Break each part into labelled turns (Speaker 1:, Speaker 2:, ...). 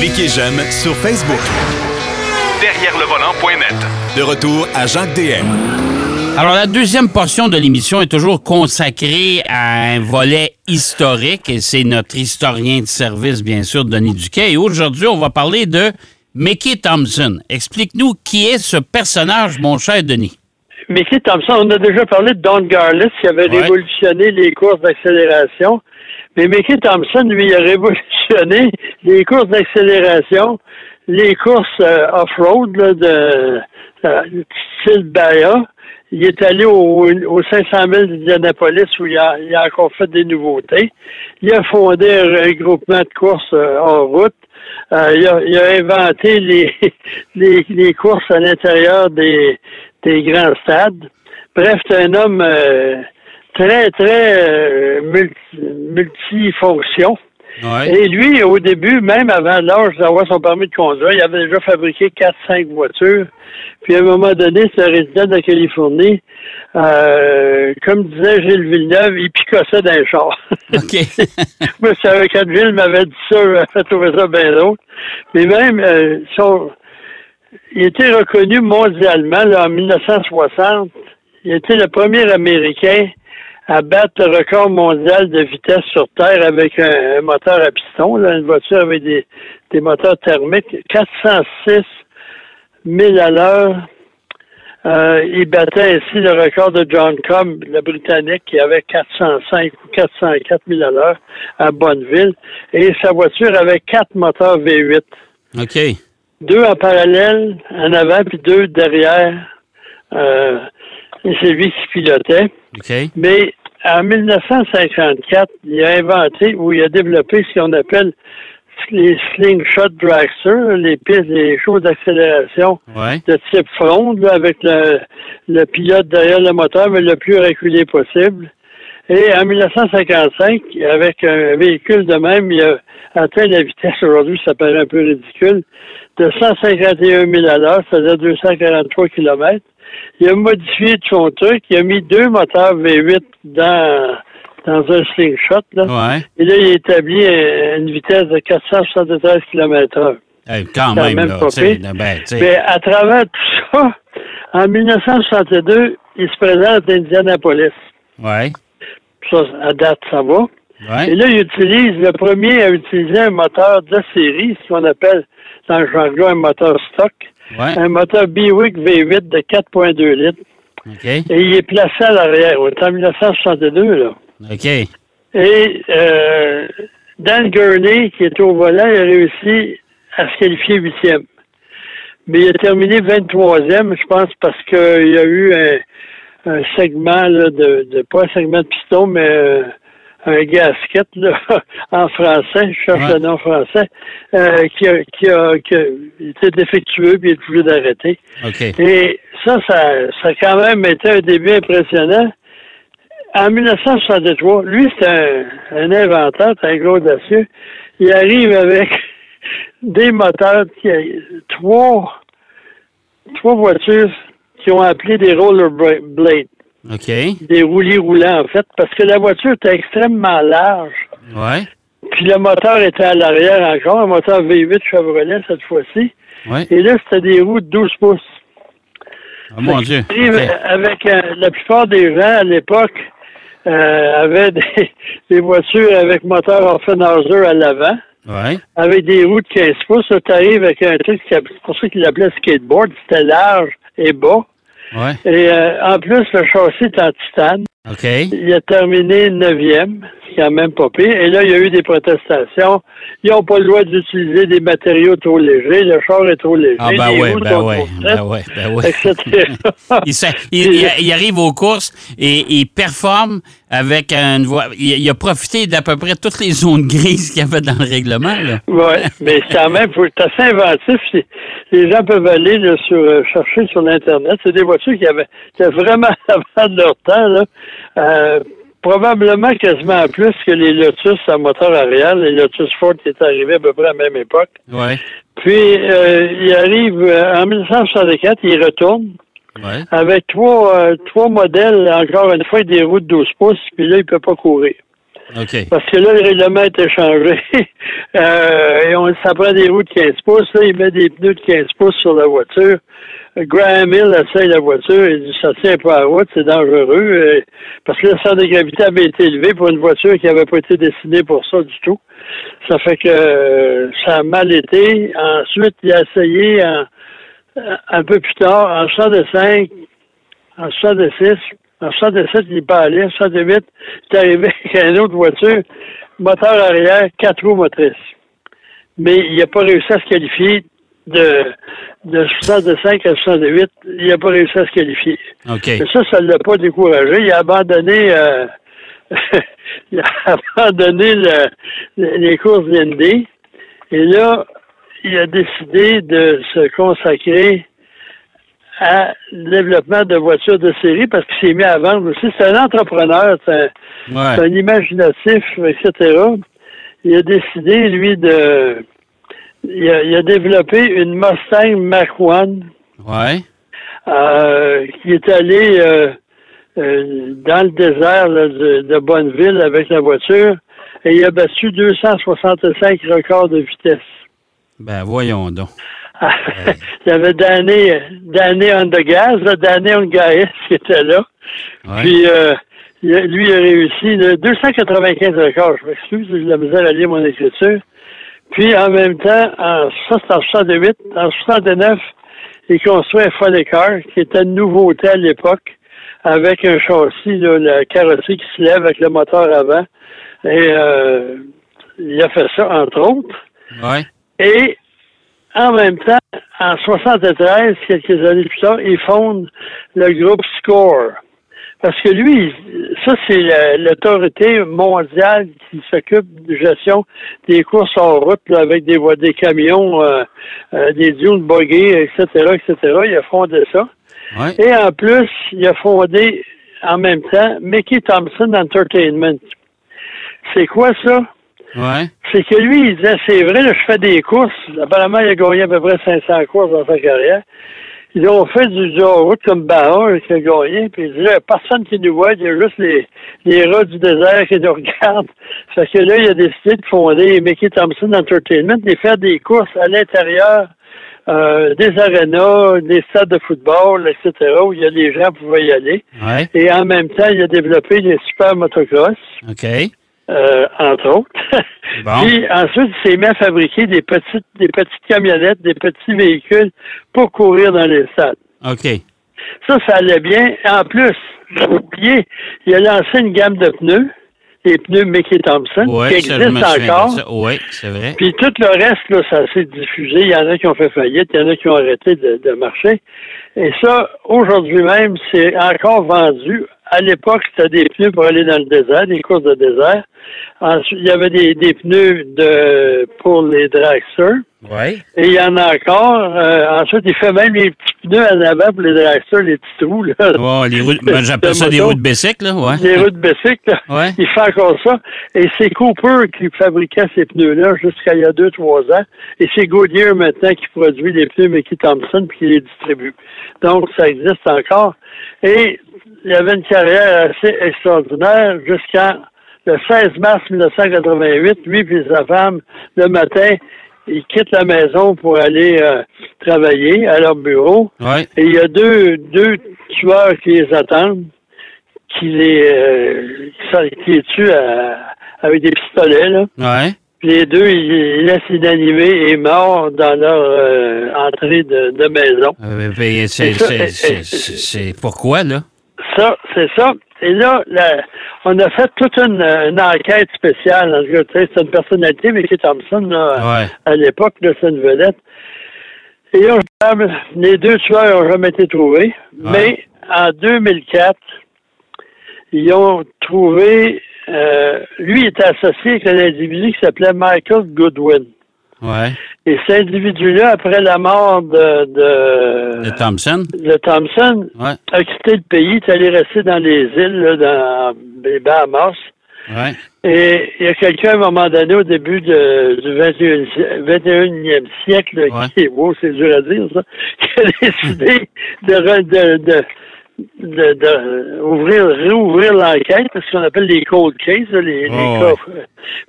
Speaker 1: Cliquez j'aime sur Facebook.
Speaker 2: Derrière le volant.net.
Speaker 1: De retour à Jacques DM.
Speaker 3: Alors, la deuxième portion de l'émission est toujours consacrée à un volet historique et c'est notre historien de service, bien sûr, Denis Duquet. Et aujourd'hui, on va parler de Mickey Thompson. Explique-nous qui est ce personnage, mon cher Denis.
Speaker 4: Mickey Thompson, on a déjà parlé de Don Garlits qui avait
Speaker 3: Ouais.
Speaker 4: révolutionné les courses d'accélération. Mais Mickey Thompson, lui, a révolutionné les courses d'accélération, les courses euh, off-road de euh, style Baja. Il est allé au, au 500 000 d'Indianapolis où il a, il a encore fait des nouveautés. Il a fondé un, un groupement de courses euh, en route. Euh, il, a, il a inventé les, les, les courses à l'intérieur des, des grands stades. Bref, c'est un homme euh, très, très euh, multi, multifonction.
Speaker 3: Ouais.
Speaker 4: Et lui, au début, même avant l'âge d'avoir son permis de conduire, il avait déjà fabriqué 4-5 voitures. Puis à un moment donné, c'est un résident de la Californie. Euh, comme disait Gilles Villeneuve, il picossait d'un char.
Speaker 3: OK.
Speaker 4: Moi, quand Gilles m'avait dit ça, j'avais trouvé ça bien drôle. Mais même, euh, son, il était reconnu mondialement là, en 1960. Il était le premier Américain à battre le record mondial de vitesse sur Terre avec un, un moteur à piston, là, une voiture avec des, des moteurs thermiques. 406 000 à l'heure. Euh, il battait ainsi le record de John Cobb, le Britannique, qui avait 405 ou 404 000 à l'heure à Bonneville. Et sa voiture avait quatre moteurs V8.
Speaker 3: OK.
Speaker 4: Deux en parallèle, en avant, puis deux derrière. Euh, c'est lui qui pilotait. Mais en 1954, il a inventé ou il a développé ce qu'on appelle les slingshot dragsters, les pistes, les choses d'accélération
Speaker 3: Ouais.
Speaker 4: de type front, là, avec le, le pilote derrière le moteur, mais le plus reculé possible. Et en 1955, avec un véhicule de même, il a atteint la vitesse, aujourd'hui, ça paraît un peu ridicule, de 151 000 à l'heure, c'est-à-dire 243 km. Il a modifié son truc, il a mis deux moteurs V8 dans, dans un slingshot, là.
Speaker 3: Ouais.
Speaker 4: Et là, il a établi une vitesse de 473 km.
Speaker 3: Eh, quand même,
Speaker 4: même
Speaker 3: là. ben.
Speaker 4: Mais à travers tout ça, en 1962, il se présente à Indianapolis.
Speaker 3: Ouais.
Speaker 4: Ça, à date, ça va. Et là, il utilise, le premier à utiliser un moteur de série, ce qu'on appelle dans le jargon un moteur stock,
Speaker 3: Ouais.
Speaker 4: un moteur Biwick V8 de 4.2 litres. Et il est placé à l'arrière. Est en 1962, là.
Speaker 3: OK.
Speaker 4: Et euh, Dan Gurney, qui était au volant, il a réussi à se qualifier huitième. Mais il a terminé 23e, je pense, parce qu'il y a eu un, un segment là, de, de, pas un segment de piston, mais euh, un gasket là, en français, je cherche
Speaker 3: Ouais.
Speaker 4: le nom français, euh, qui, a, qui, a, qui a été défectueux puis il est obligé d'arrêter.
Speaker 3: OK.
Speaker 4: Et ça, ça, ça a quand même été un début impressionnant. En 1963, lui, c'est un, un inventeur, c'est un gros audacieux. Il arrive avec des moteurs, qui, trois, trois voitures qui ont appelé des rollerblades, Des roulis roulants, en fait, parce que la voiture était extrêmement large.
Speaker 3: Ouais.
Speaker 4: Puis le moteur était à l'arrière encore, un moteur V8 Chevrolet cette fois-ci.
Speaker 3: Ouais.
Speaker 4: Et là, c'était des roues de 12 pouces.
Speaker 3: Oh, mon Dieu.
Speaker 4: Avec euh, la plupart des gens à l'époque euh, avaient des, des voitures avec moteur Offenhauser à l'avant,
Speaker 3: Ouais.
Speaker 4: avec des roues de 15 pouces. Tu arrives avec un truc, qui- c'est pour ça qu'il l'appelait skateboard, c'était large et bas.
Speaker 3: Ouais.
Speaker 4: Et euh, en plus, le châssis est en titane.
Speaker 3: OK.
Speaker 4: Il a terminé neuvième, c'est quand même pas pire. Et là, il y a eu des protestations. Ils n'ont pas le droit d'utiliser des matériaux trop légers. Le char est trop léger.
Speaker 3: Ah, ben
Speaker 4: roues
Speaker 3: ben
Speaker 4: trop
Speaker 3: ben ouais, ben ouais.
Speaker 4: etc.
Speaker 3: Il, arrive aux courses et il performe avec une voie. Il, il a profité d'à peu près toutes les zones grises qu'il y avait dans le règlement.
Speaker 4: Oui, mais quand même, faut- c'est assez inventif. Les gens peuvent aller là, sur, euh, chercher sur l'Internet. C'est des voitures qui avaient, qui avaient vraiment avant de leur temps. Là. Euh, probablement quasiment plus que les Lotus à moteur arrière, les Lotus Ford qui étaient arrivés à peu près à la même époque.
Speaker 3: Ouais.
Speaker 4: Puis, euh, il arrive euh, en 1964, il retourne
Speaker 3: Ouais.
Speaker 4: avec trois, euh, trois modèles, encore une fois, des roues de 12 pouces, puis là, il peut pas courir. Parce que là, le règlement a été changé. euh, et on, ça prend des roues de 15 pouces. Là, il met des pneus de 15 pouces sur la voiture. Graham Hill essaye la voiture. Il dit, ça tient pas à route, c'est dangereux. parce que le centre de gravité avait été élevé pour une voiture qui n'avait pas été destinée pour ça du tout. Ça fait que ça a mal été. Ensuite, il a essayé un peu plus tard, en 65, en 66, en 67, il n'est pas allé. En 68, il est arrivé avec une autre voiture, moteur arrière, quatre roues motrices. Mais il n'a pas réussi à se qualifier de, de 65 à 68. Il n'a pas réussi à se qualifier.
Speaker 3: OK.
Speaker 4: Mais ça, ça ne l'a pas découragé. Il a abandonné, euh, il a abandonné le- le- les courses d'ND. Et là, il a décidé de se consacrer à le développement de voitures de série parce qu'il s'est mis à vendre aussi. C'est un entrepreneur, c'est un, c'est
Speaker 3: Ouais.
Speaker 4: un imaginatif, etc. Il a décidé, lui, de... Il a, il a développé une Mustang Mach 1
Speaker 3: Ouais.
Speaker 4: euh, qui est allé euh, euh, dans le désert là, de, de Bonneville avec la voiture et il a battu 265 records de vitesse.
Speaker 3: Ben, voyons donc.
Speaker 4: il y avait Danny, Danny on the gas, là, Danny on qui était là.
Speaker 3: Ouais.
Speaker 4: Puis euh, il a- lui a réussi là, 295 records. Je m'excuse, j'ai de la misère à lire mon écriture. Puis en même temps, en, ça c'est en 68, en 69, il construit un Car, qui était une nouveauté à l'époque, avec un châssis, là, la carrosserie qui se lève avec le moteur avant. Et euh, il a fait ça, entre autres.
Speaker 3: Ouais.
Speaker 4: Et en même temps, en 73, quelques années plus tard, il fonde le groupe SCORE. Parce que lui, ça, c'est la- l'autorité mondiale qui s'occupe de gestion des courses en route là, avec des, voies- des camions, euh, euh, des dunes buggées, etc., etc. Il a fondé ça.
Speaker 3: Ouais.
Speaker 4: Et en plus, il a fondé en même temps Mickey Thompson Entertainment. C'est quoi ça?
Speaker 3: Ouais.
Speaker 4: c'est que lui, il disait, c'est vrai, là, je fais des courses. Apparemment, il a gagné à peu près 500 courses dans sa carrière. Ils ont fait du, hors-route comme Bahar qui a gagné. Puis il dit, là, personne qui nous voit, il y a juste les, les rats du désert qui nous regardent. Fait que là, il a décidé de fonder Mickey Thompson Entertainment et faire des courses à l'intérieur euh, des arénas, des stades de football, etc., où il y a des gens qui pouvaient y aller.
Speaker 3: Ouais.
Speaker 4: Et en même temps, il a développé des super motocross
Speaker 3: OK.
Speaker 4: Euh, entre autres.
Speaker 3: Bon.
Speaker 4: Puis ensuite, il s'est mis à fabriquer des petites, des petites camionnettes, des petits véhicules pour courir dans les stades.
Speaker 3: OK.
Speaker 4: Ça, ça allait bien. En plus, j'ai oublié, il a lancé une gamme de pneus, les pneus Mickey Thompson,
Speaker 3: Ouais,
Speaker 4: qui existent encore.
Speaker 3: Oui, c'est vrai.
Speaker 4: Puis tout le reste, là, ça s'est diffusé. Il y en a qui ont fait faillite, il y en a qui ont arrêté de, de marcher. Et ça, aujourd'hui même, c'est encore vendu. À l'époque, c'était des pneus pour aller dans le désert, des courses de désert. Ensuite, il y avait des, des pneus de pour les dragsters.
Speaker 3: Oui.
Speaker 4: Et il y en a encore. Euh, ensuite, il fait même les petits pneus en avant pour les dragsters, les petits trous. Là.
Speaker 3: Ouais, les roues, ben, j'appelle ça des roues de là, ouais.
Speaker 4: Les roues de là.
Speaker 3: Ouais.
Speaker 4: il fait encore ça. Et c'est Cooper qui fabriquait ces pneus-là jusqu'à il y a deux, trois ans. Et c'est Goodyear maintenant qui produit les pneus Mickey Thompson puis qui les distribue. Donc, ça existe encore. Et il avait une carrière assez extraordinaire jusqu'en le 16 mars 1988. Lui et sa femme, le matin, ils quittent la maison pour aller euh, travailler à leur bureau.
Speaker 3: Ouais.
Speaker 4: Et il y a deux, deux tueurs qui les attendent, qui les, euh, qui les tuent à- avec des pistolets, là.
Speaker 3: Ouais.
Speaker 4: Les deux, ils, ils laissent inanimés et morts dans leur euh, entrée de, de maison.
Speaker 3: Ben, c'est pourquoi, là?
Speaker 4: Ça, c'est ça. Et là, la- on a fait toute une, une enquête spéciale. En tout cas, tu sais, c'est une personnalité, Mickey Thompson, là,
Speaker 3: Ouais.
Speaker 4: à l'époque, c'est une vedette. Et là, les deux tueurs n'ont jamais été trouvés. Mais en 2004, ils ont trouvé... euh, lui était associé avec un individu qui s'appelait Michael Goodwin.
Speaker 3: Ouais.
Speaker 4: Et cet individu-là, après la mort de, de,
Speaker 3: De Thompson?
Speaker 4: de Thompson,
Speaker 3: Ouais.
Speaker 4: a quitté le pays, est allé rester dans les îles, là, dans les Bahamas.
Speaker 3: Ouais.
Speaker 4: Et il y a quelqu'un, à un moment donné, au début de- du 21e, sie- 21e siècle,
Speaker 3: Ouais.
Speaker 4: qui est beau, c'est dur à dire, ça, qui a décidé de, de, de, de, de ouvrir, réouvrir l'enquête, ce qu'on appelle les cold cases, les, les
Speaker 3: Oh,
Speaker 4: cas.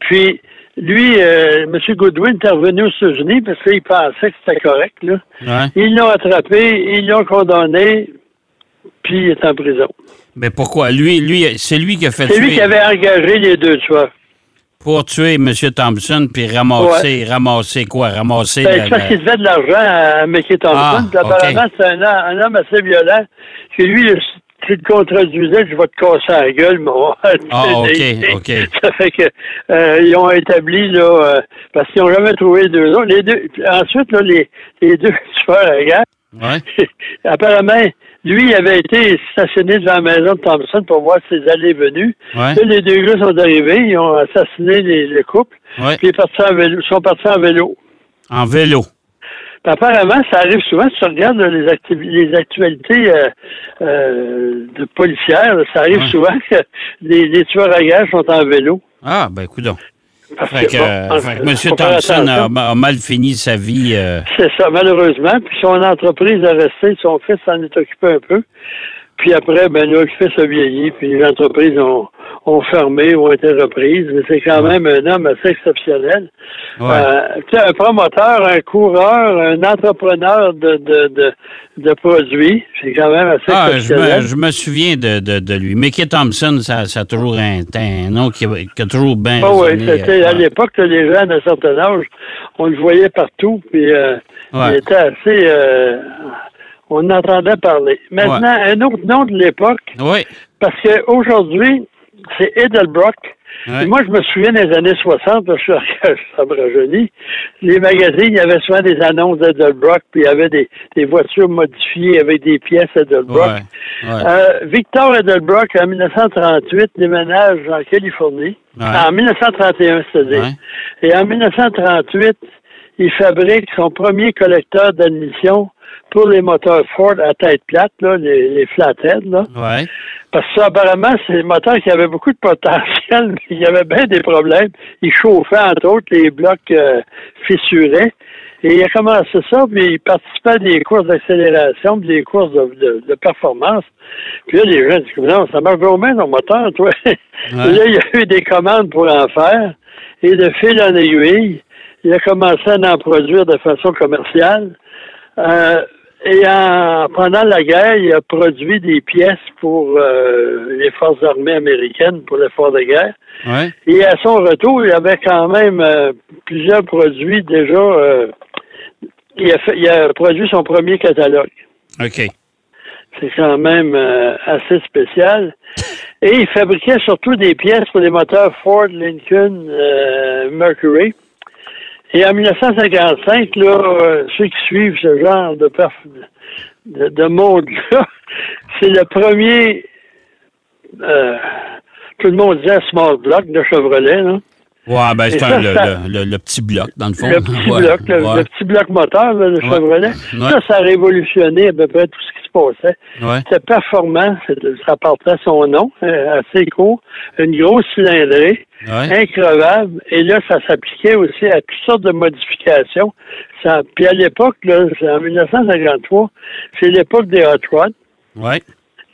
Speaker 4: Puis, lui, euh, M. Goodwin est revenu aux États-Unis parce qu'il pensait que c'était correct. Là.
Speaker 3: Ouais.
Speaker 4: Ils l'ont attrapé, ils l'ont condamné, puis il est en prison.
Speaker 3: Mais pourquoi? Lui, lui, c'est lui qui a fait
Speaker 4: C'est lui qui avait engagé les deux tueurs.
Speaker 3: pour tuer M. Thompson puis ramasser, ramasser quoi? Ramasser
Speaker 4: Ben,
Speaker 3: la-
Speaker 4: c'est parce qu'il devait de l'argent à Mickey Thompson.
Speaker 3: Ah,
Speaker 4: apparemment, c'est un, un homme assez violent. Que lui, le- s'il te contredisait, je vais te casser la gueule, mon.
Speaker 3: Ah, ok, ok.
Speaker 4: Ça fait que euh, ils ont établi là euh, parce qu'ils n'ont jamais trouvé les deux autres. Les deux. Ensuite, là, les, les deux tueurs à gage,
Speaker 3: Ouais.
Speaker 4: apparemment, lui, il avait été stationné devant la maison de Thompson pour voir ses allées et venues.
Speaker 3: Ouais.
Speaker 4: Là, les deux gars sont arrivés, ils ont assassiné les- le couple,
Speaker 3: Ouais.
Speaker 4: puis ils, sont partis en vélo- en vélo. Apparemment, ça arrive souvent, si tu regardes les, actualités euh, euh, de policières, ça arrive
Speaker 3: Ouais.
Speaker 4: souvent que les, les tueurs à gages sont en vélo.
Speaker 3: Ah, ben.
Speaker 4: Parce
Speaker 3: Fait que,
Speaker 4: bon,
Speaker 3: euh, fait que M.
Speaker 4: faut faire
Speaker 3: Thompson a, mal fini sa vie. euh,
Speaker 4: C'est ça, malheureusement. Puis son entreprise a resté, son fils s'en est occupé un peu. Puis après, ben là, le fils a vieilli, puis les entreprises ont, ont fermé ou ont été reprises. Mais c'est quand même un homme assez exceptionnel.
Speaker 3: Ouais.
Speaker 4: Euh, tu sais, un promoteur, un coureur, un entrepreneur de, de, de, de produits. C'est quand même assez
Speaker 3: Ah, je me,
Speaker 4: exceptionnel.
Speaker 3: je me souviens de, de, de lui. Mickey Thompson, ça, ça a toujours un, un nom qui, a- qui a toujours bien
Speaker 4: oui, c'était
Speaker 3: euh,
Speaker 4: à l'époque, les gens d'un certain âge, on le voyait partout, puis euh,
Speaker 3: Ouais.
Speaker 4: il était assez... euh, on entendait parler. Maintenant, un autre nom de l'époque,
Speaker 3: Oui.
Speaker 4: parce qu'aujourd'hui, c'est Edelbrock.
Speaker 3: Ouais.
Speaker 4: Moi, je me souviens des années 60, parce que je suis rajeunit. Les magazines, il y avait souvent des annonces d'Edelbrock, puis il y avait des, des voitures modifiées avec des pièces Edelbrock.
Speaker 3: Ouais. Ouais.
Speaker 4: Euh, Victor Edelbrock, en 1938, déménage en Californie. En 1931, c'est-à-dire. Et en 1938, il fabrique son premier collecteur d'admission pour les moteurs Ford à tête plate, là, les, les flatheads. Là.
Speaker 3: Ouais.
Speaker 4: Parce que ça, apparemment, c'est des moteurs qui avaient beaucoup de potentiel, mais il y avait bien des problèmes. Il chauffait, entre autres, les blocs euh, fissuraient. Et il a commencé ça, puis il participait à des courses d'accélération, puis des courses de, de- de performance. Puis là, les gens disent, non, ça marche vraiment ton moteur, toi. Là, il y a eu des commandes pour en faire. Et de fil en aiguille, il a commencé à en produire de façon commerciale. Euh, et en, pendant la guerre, il a produit des pièces pour euh, les forces armées américaines pour l'effort de guerre.
Speaker 3: Ouais.
Speaker 4: Et à son retour, il avait quand même euh, plusieurs produits déjà. euh, il, a fait- il a produit son premier catalogue.
Speaker 3: OK.
Speaker 4: C'est quand même euh, assez spécial. Et il fabriquait surtout des pièces pour les moteurs Ford, Lincoln, euh, Mercury. Et en 1955, là, euh, ceux qui suivent ce genre de, perf- de, de monde-là, c'est le premier, euh, tout le monde disait small block de Chevrolet, là.
Speaker 3: Ouais, ben, c'est le, le, le- le petit bloc, dans le fond.
Speaker 4: Le petit
Speaker 3: Ouais,
Speaker 4: bloc, le,
Speaker 3: ouais.
Speaker 4: le petit bloc moteur là,
Speaker 3: Ouais.
Speaker 4: Chevrolet. Ça, ça a révolutionné à peu près tout ce qui se passait. C'était performant, ça portait son nom, euh, assez court, une grosse cylindrée, increvable, et là, ça s'appliquait aussi à toutes sortes de modifications. Ça, puis à l'époque, en 1953, c'est l'époque des hot rods.
Speaker 3: Ouais.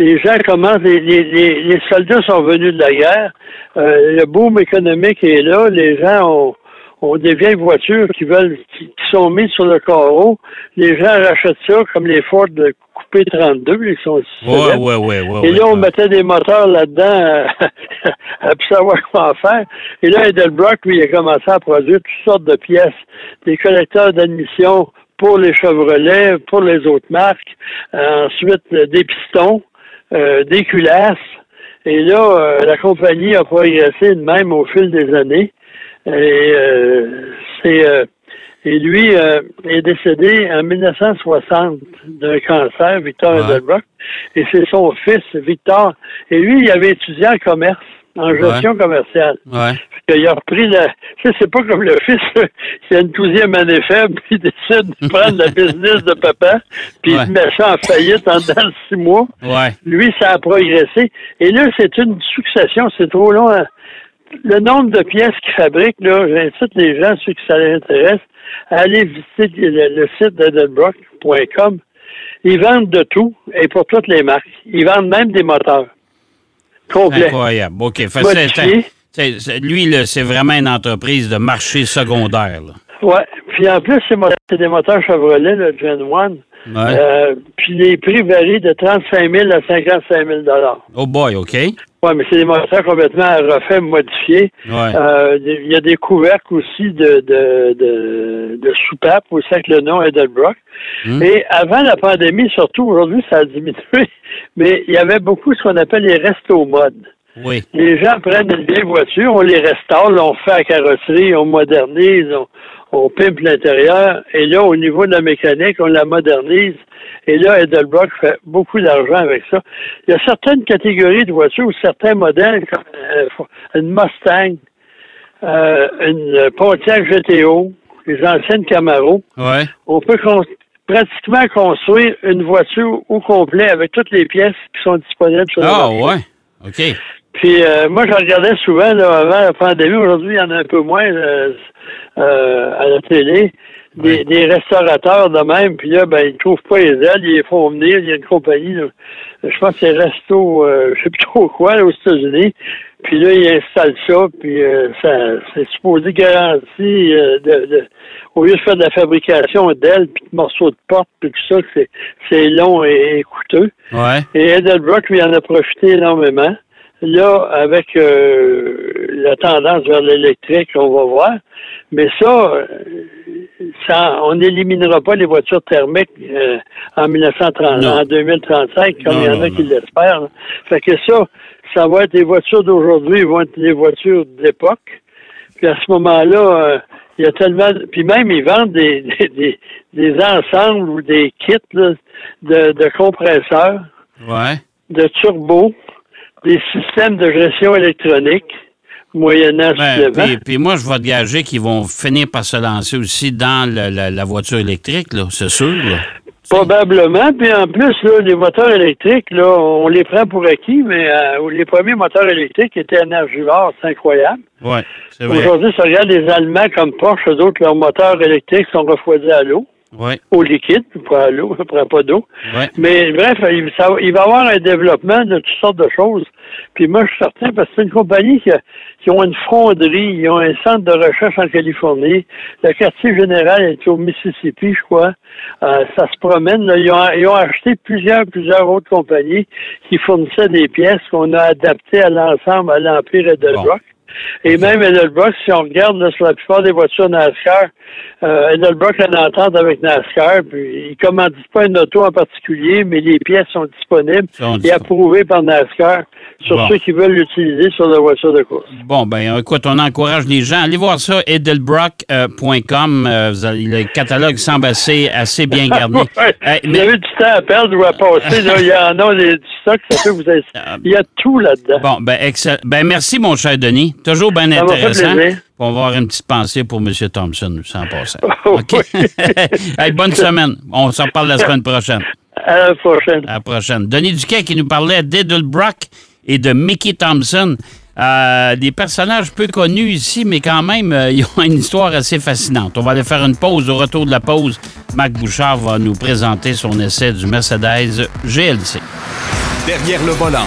Speaker 4: Les gens commencent, les, les, les, soldats sont venus de la guerre, euh, le boom économique est là, les gens ont, ont des vieilles voitures qui veulent, qui, qui sont mises sur le carreau, les gens rachètent ça comme les Ford de coupé 32, ils sont
Speaker 3: Ouais, ouais, ouais, ouais.
Speaker 4: Et là, on
Speaker 3: ouais.
Speaker 4: mettait des moteurs là-dedans euh, à plus savoir comment faire. Et là, Edelbrock, lui, il a commencé à produire toutes sortes de pièces, des collecteurs d'admission pour les Chevrolet, pour les autres marques. Euh, ensuite, euh, des pistons, euh, des culasses. Et là, euh, la compagnie a progressé de même au fil des années. Et euh, c'est euh, et lui euh, est décédé en 1960 d'un cancer, Victor
Speaker 3: Ouais.
Speaker 4: Edelbrock. Et c'est son fils, Victor. Et lui, il avait étudié en commerce, en gestion commerciale.
Speaker 3: Ouais.
Speaker 4: Il a repris la. C'est pas comme le fils qui a une douzième année faible, puis il décide de prendre la business de papa, puis
Speaker 3: Ouais.
Speaker 4: il met ça en faillite en dedans de six mois.
Speaker 3: Ouais.
Speaker 4: Lui, ça a progressé. Et là, c'est une succession, c'est trop long. hein. Le nombre de pièces qu'il fabrique, là, j'incite les gens, ceux qui ça les intéresse, à aller visiter le, le site d'Edelbrock.com. Ils vendent de tout et pour toutes les marques. Ils vendent même des moteurs. Complets.
Speaker 3: Incroyable. OK. Lui, c'est vraiment une entreprise de marché secondaire.
Speaker 4: Ouais. Puis en plus, c'est des moteurs Chevrolet, le Gen 1.
Speaker 3: Ouais.
Speaker 4: Euh, puis les prix varient de 35 000 à 55 000
Speaker 3: Oh boy, OK.
Speaker 4: Ouais, mais c'est des moteurs complètement refaits, modifiés.
Speaker 3: Ouais.
Speaker 4: Euh, Il y a des couvercles aussi de, de, de, de soupapes aussi avec le nom Edelbrock.
Speaker 3: Hmm.
Speaker 4: Et avant la pandémie, surtout aujourd'hui, ça a diminué, mais il y avait beaucoup ce qu'on appelle les restos modes.
Speaker 3: Oui.
Speaker 4: Les gens prennent une vieille voiture, on les restaure, on fait la carrosserie, on modernise, on, on pimpe l'intérieur, et là, au niveau de la mécanique, on la modernise. Et là, Edelbrock fait beaucoup d'argent avec ça. Il y a certaines catégories de voitures ou certains modèles, comme euh, une Mustang, euh, une Pontiac GTO, les anciennes Camaro,
Speaker 3: Ouais.
Speaker 4: on peut con- pratiquement construire une voiture au complet avec toutes les pièces qui sont disponibles sur le
Speaker 3: Ah,
Speaker 4: marché.
Speaker 3: ouais. OK.
Speaker 4: Puis euh, moi, je regardais souvent là, avant la pandémie. Aujourd'hui, il y en a un peu moins euh, euh, à la télé. Des, restaurateurs de même, puis là, ben, ils trouvent pas les ailes, ils les font venir, il y a une compagnie, là, je pense que c'est Resto, euh, je sais plus trop quoi, là, aux États-Unis, puis là, ils installent ça, puis euh, ça, c'est supposé garanti euh, de, de- au lieu de faire de la fabrication d'ailes, puis de morceaux de porte, puis tout ça, c'est, c'est long et, et coûteux.
Speaker 3: Ouais.
Speaker 4: Et Edelbrock lui en a profité énormément. Là, avec euh, la tendance vers l'électrique, on va voir. Mais ça, ça on n'éliminera pas les voitures thermiques euh, en 1930,
Speaker 3: Non.
Speaker 4: en 2035, comme
Speaker 3: Non,
Speaker 4: il y en
Speaker 3: non,
Speaker 4: a qui l'espèrent. Fait que ça, ça va être les voitures d'aujourd'hui, vont être les voitures d'époque. Puis à ce moment-là, euh, il y a tellement. Puis même, ils vendent des, des, des, des ensembles ou des kits là, de, de compresseurs
Speaker 3: Ouais.
Speaker 4: de turbo, des systèmes de gestion électronique, moyennant
Speaker 3: Ben, puis, puis moi, je vais te gager qu'ils vont finir par se lancer aussi dans la, la voiture électrique, c'est sûr. Là.
Speaker 4: Probablement. Puis en plus, là, les moteurs électriques, là, on les prend pour acquis, mais euh, les premiers moteurs électriques étaient énergivores, c'est incroyable.
Speaker 3: Ouais.
Speaker 4: Aujourd'hui, on regarde les Allemands comme Porsche, eux autres, leurs moteurs électriques sont refroidis à l'eau,
Speaker 3: Ouais,
Speaker 4: au liquide, pas à l'eau, prend pas d'eau.
Speaker 3: ouais.
Speaker 4: Mais bref, il, ça- il va y avoir un développement de toutes sortes de choses. Puis moi, je suis certain, parce que c'est une compagnie qui, a- qui ont une fonderie, ils ont un centre de recherche en Californie. Le quartier général est au Mississippi, je crois. Euh, ça se promène. là. Ils, ont, ils ont acheté plusieurs, plusieurs autres compagnies qui fournissaient des pièces qu'on a adaptées à l'ensemble, à l'Empire Edelbrock. Et même Edelbrock, si on regarde là, sur la plupart des voitures NASCAR, euh, Edelbrock une entente avec NASCAR, puis ils commanditent pas une auto en particulier, mais les pièces sont disponibles
Speaker 3: Sont
Speaker 4: et approuvées par NASCAR sur
Speaker 3: Bon.
Speaker 4: ceux qui veulent l'utiliser sur la voiture de course.
Speaker 3: Bon, ben écoute, on encourage les gens. Allez voir ça, edelbrock.com. Euh, allez- le catalogue semble assez, assez bien.
Speaker 4: Ouais.
Speaker 3: Eh,
Speaker 4: Vous
Speaker 3: mais-
Speaker 4: avez du temps à perdre ou à passer, là, il y en a du stock, ça peut vous. Il y a tout là-dedans.
Speaker 3: Bon, ben, excellent. Ben, merci, mon cher Denis. Toujours bien
Speaker 4: Ça
Speaker 3: intéressant. On va avoir une petite pensée pour M. Thompson, sans passer.
Speaker 4: Oh,
Speaker 3: OK? Hey, bonne semaine. On s'en parle la semaine prochaine.
Speaker 4: À la prochaine.
Speaker 3: À la prochaine. Denis Duquet qui nous parlait d'Edelbrock et de Mickey Thompson. Euh, des personnages peu connus ici, mais quand même, euh, ils ont une histoire assez fascinante. On va aller faire une pause. Au retour de la pause, Marc Bouchard va nous présenter son essai du Mercedes GLC.
Speaker 1: Derrière le volant.